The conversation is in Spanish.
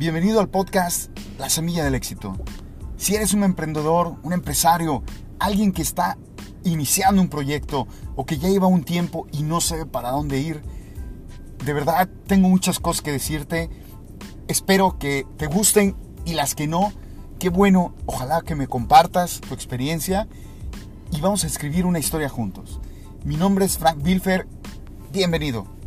Bienvenido al podcast La Semilla del Éxito. Si eres un emprendedor, un empresario, alguien que está iniciando un proyecto o que ya lleva un tiempo y no sabe para dónde ir, de verdad tengo muchas cosas que decirte. Espero que te gusten y las que no, qué bueno, ojalá que me compartas tu experiencia y vamos a escribir una historia juntos. Mi nombre es Frank Bilfer, bienvenido.